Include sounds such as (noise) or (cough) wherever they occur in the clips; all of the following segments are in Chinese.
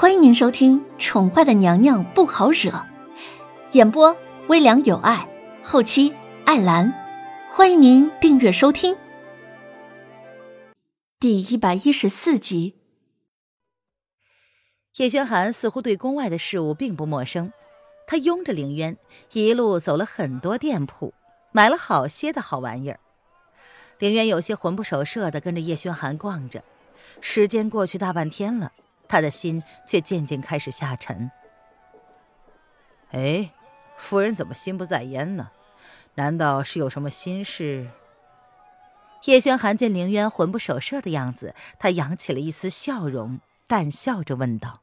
欢迎您收听《宠坏的娘娘不好惹》，演播微凉有爱，后期艾兰。欢迎您订阅收听。第一百一十四集，叶轩寒似乎对宫外的事物并不陌生，他拥着凌渊一路走了很多店铺，买了好些的好玩意儿。凌渊有些魂不守舍的跟着叶轩寒逛着，时间过去大半天了。他的心却渐渐开始下沉。哎，夫人怎么心不在焉呢？难道是有什么心事？叶轩寒见凌渊魂不守舍的样子，他扬起了一丝笑容，淡笑着问道：“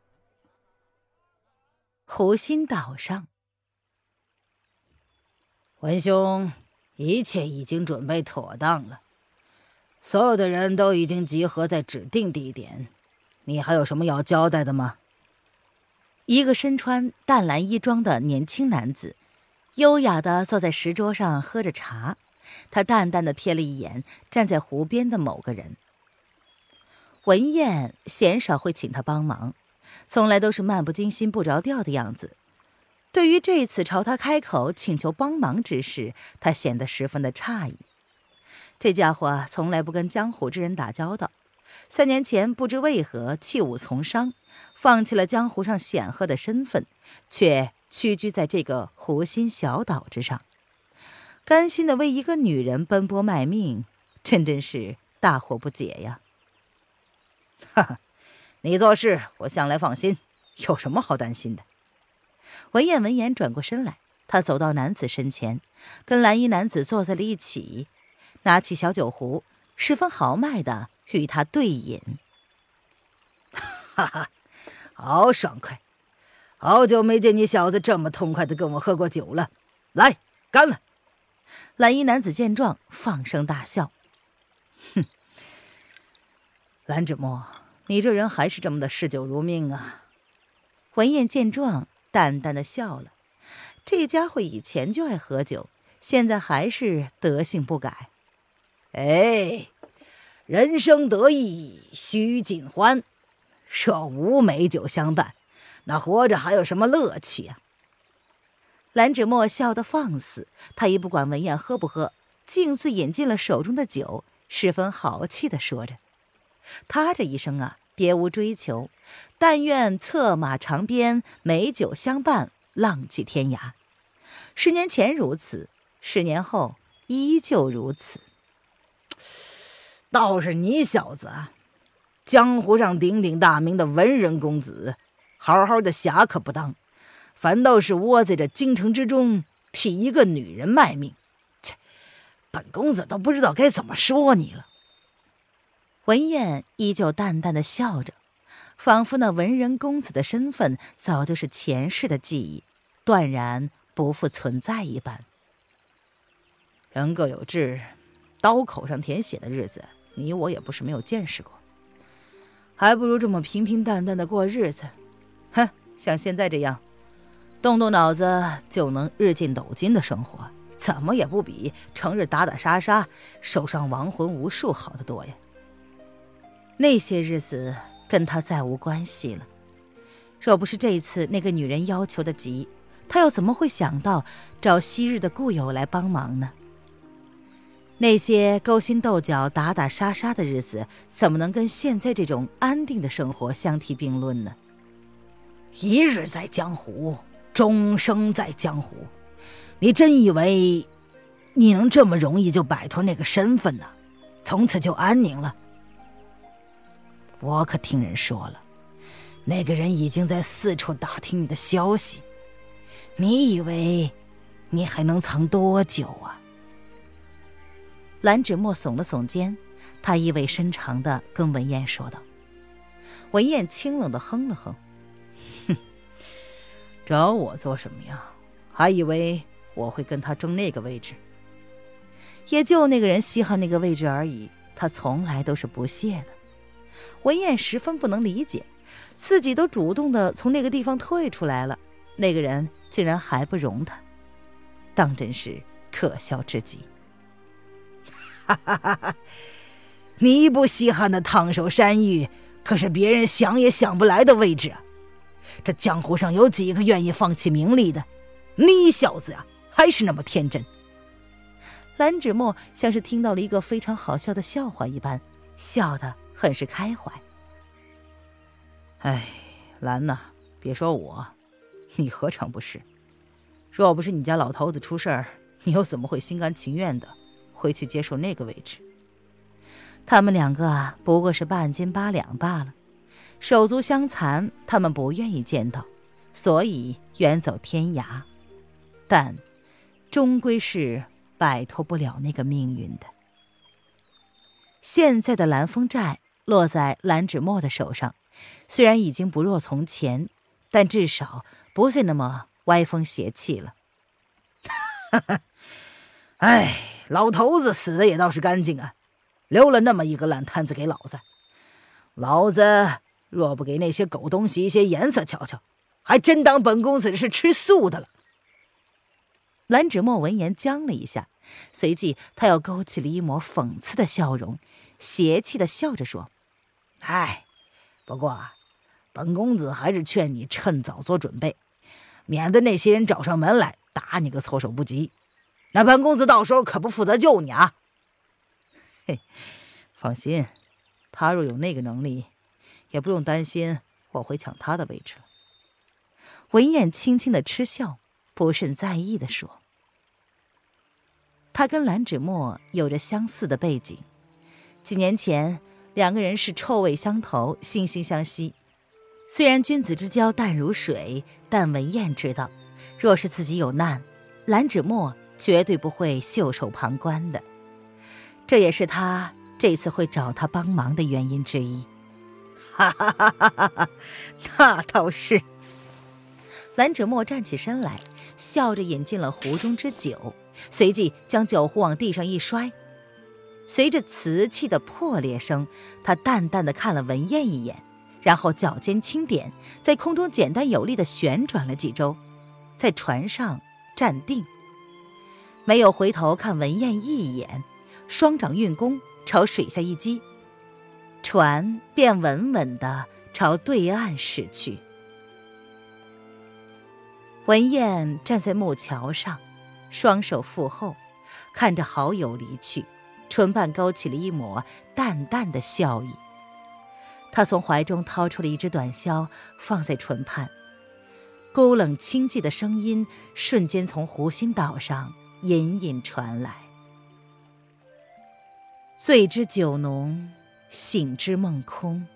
湖心岛上，文兄，一切已经准备妥当了，所有的人都已经集合在指定地点。”你还有什么要交代的吗？一个身穿淡蓝衣装的年轻男子，优雅的坐在石桌上喝着茶。他淡淡的瞥了一眼站在湖边的某个人。文燕鲜少会请他帮忙，从来都是漫不经心、不着调的样子。对于这次朝他开口请求帮忙之事，他显得十分的诧异。这家伙从来不跟江湖之人打交道。三年前，不知为何弃武从商，放弃了江湖上显赫的身份，却屈居在这个湖心小岛之上，甘心的为一个女人奔波卖命，真真是大惑不解呀！哈哈，你做事我向来放心，有什么好担心的？文燕闻言转过身来，她走到男子身前，跟蓝衣男子坐在了一起，拿起小酒壶，十分豪迈的。与他对饮，哈哈，好爽快！好久没见你小子这么痛快的跟我喝过酒了。来，干了！蓝衣男子见状，放声大笑：“哼，蓝芷墨，你这人还是这么的嗜酒如命啊！”文燕见状，淡淡的笑了。这家伙以前就爱喝酒，现在还是德性不改。哎。人生得意须尽欢，若无美酒相伴，那活着还有什么乐趣呀？蓝芷墨笑得放肆，他也不管文燕喝不喝，径自饮尽了手中的酒，十分豪气地说着：“他这一生啊，别无追求，但愿策马长鞭，美酒相伴，浪迹天涯。十年前如此，十年后依旧如此。”倒是你小子，江湖上鼎鼎大名的文人公子，好好的侠可不当，反倒是窝在这京城之中替一个女人卖命。切，本公子都不知道该怎么说你了。文燕依旧淡淡的笑着，仿佛那文人公子的身份早就是前世的记忆，断然不复存在一般。人各有志，刀口上舔血的日子。你我也不是没有见识过，还不如这么平平淡淡的过日子。哼，像现在这样，动动脑子就能日进斗金的生活，怎么也不比成日打打杀杀、手上亡魂无数好得多呀。那些日子跟他再无关系了。若不是这次那个女人要求的急，他又怎么会想到找昔日的故友来帮忙呢？那些勾心斗角、打打杀杀的日子，怎么能跟现在这种安定的生活相提并论呢？一日在江湖，终生在江湖。你真以为你能这么容易就摆脱那个身份呢？从此就安宁了？我可听人说了，那个人已经在四处打听你的消息。你以为你还能藏多久啊？蓝芷墨耸了耸肩，他意味深长的跟文燕说道。文燕清冷的哼了哼，哼，找我做什么呀？还以为我会跟他争那个位置？也就那个人稀罕那个位置而已，他从来都是不屑的。文燕十分不能理解，自己都主动的从那个地方退出来了，那个人竟然还不容他，当真是可笑至极。哈哈哈！哈，你不稀罕的烫手山芋，可是别人想也想不来的位置。这江湖上有几个愿意放弃名利的？你小子呀，还是那么天真。蓝芷墨像是听到了一个非常好笑的笑话一般，笑得很是开怀。哎，兰呐，别说我，你何尝不是？若不是你家老头子出事儿，你又怎么会心甘情愿的回去接受那个位置？他们两个不过是半斤八两罢了，手足相残，他们不愿意见到，所以远走天涯。但，终归是。摆脱不了那个命运的。现在的蓝风寨落在蓝芷墨的手上，虽然已经不若从前，但至少不再那么歪风邪气了。哈哈，哎，老头子死的也倒是干净啊，留了那么一个烂摊子给老子。老子若不给那些狗东西一些颜色瞧瞧，还真当本公子是吃素的了。蓝芷墨闻言僵了一下，随即他又勾起了一抹讽刺的笑容，邪气的笑着说：“哎，不过，本公子还是劝你趁早做准备，免得那些人找上门来打你个措手不及。那本公子到时候可不负责救你啊！”嘿，放心，他若有那个能力，也不用担心我会抢他的位置。文燕轻轻的嗤笑。不甚在意的说：“他跟蓝芷墨有着相似的背景，几年前两个人是臭味相投、惺惺相惜。虽然君子之交淡如水，但文燕知道，若是自己有难，蓝芷墨绝对不会袖手旁观的。这也是他这次会找他帮忙的原因之一。”哈哈哈哈哈哈！那倒是。蓝芷墨站起身来。笑着饮尽了壶中之酒，随即将酒壶往地上一摔，随着瓷器的破裂声，他淡淡的看了文燕一眼，然后脚尖轻点，在空中简单有力的旋转了几周，在船上站定，没有回头看文燕一眼，双掌运功朝水下一击，船便稳稳的朝对岸驶去。文燕站在木桥上，双手负后，看着好友离去，唇瓣勾起了一抹淡淡的笑意。他从怀中掏出了一支短箫，放在唇畔，孤冷清寂的声音瞬间从湖心岛上隐隐传来：“醉之酒浓，醒之梦空。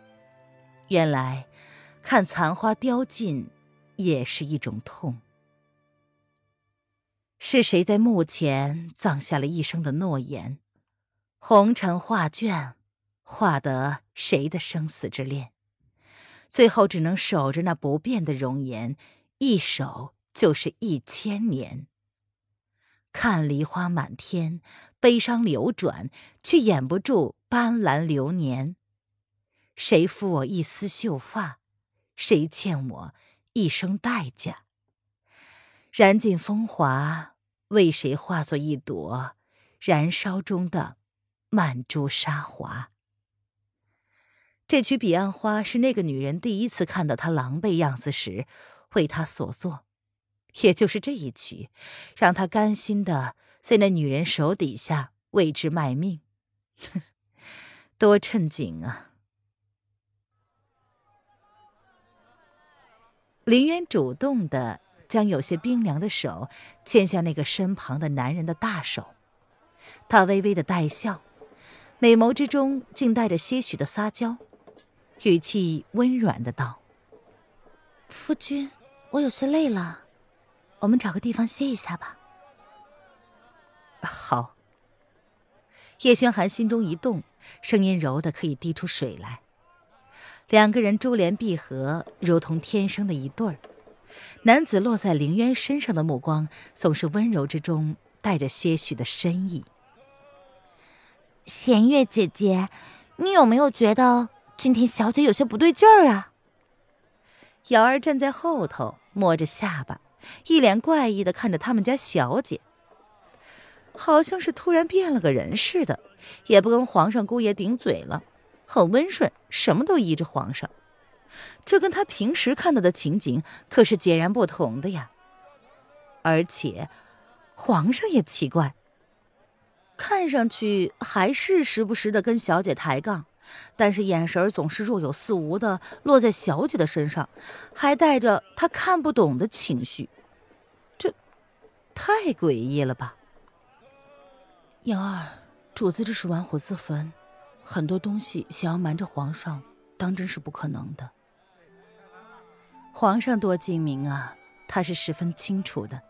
原来，看残花凋尽。”也是一种痛。是谁在墓前葬下了一生的诺言？红尘画卷，画得谁的生死之恋？最后只能守着那不变的容颜，一守就是一千年。看梨花满天，悲伤流转，却掩不住斑斓流年。谁负我一丝秀发？谁欠我？一生代价，燃尽风华，为谁化作一朵燃烧中的曼珠沙华？这曲《彼岸花》是那个女人第一次看到他狼狈样子时为他所作，也就是这一曲，让他甘心的在那女人手底下为之卖命，哼 (laughs) 多趁景啊！林渊主动的将有些冰凉的手牵向那个身旁的男人的大手，他微微的带笑，美眸之中竟带着些许的撒娇，语气温软的道：“夫君，我有些累了，我们找个地方歇一下吧。”好。叶轩寒心中一动，声音柔的可以滴出水来。两个人珠联璧合，如同天生的一对儿。男子落在凌渊身上的目光，总是温柔之中带着些许的深意。弦月姐姐，你有没有觉得今天小姐有些不对劲儿啊？瑶儿站在后头，摸着下巴，一脸怪异的看着他们家小姐，好像是突然变了个人似的，也不跟皇上姑爷顶嘴了。很温顺，什么都依着皇上。这跟他平时看到的情景可是截然不同的呀。而且，皇上也奇怪，看上去还是时不时的跟小姐抬杠，但是眼神总是若有似无的落在小姐的身上，还带着她看不懂的情绪，这太诡异了吧？杨儿，主子这是玩火自焚，很多东西想要瞒着皇上，当真是不可能的。皇上多精明啊，他是十分清楚的。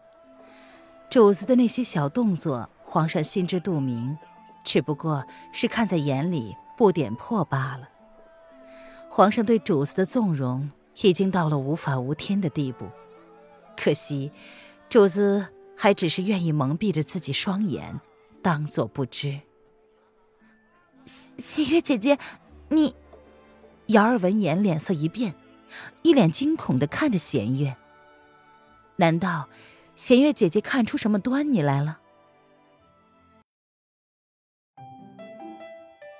主子的那些小动作，皇上心知肚明，只不过是看在眼里不点破罢了。皇上对主子的纵容已经到了无法无天的地步，可惜主子还只是愿意蒙蔽着自己双眼，当做不知。弦月姐姐，你……瑶儿闻言脸色一变，一脸惊恐的看着弦月。难道？弦月姐姐看出什么端倪来了？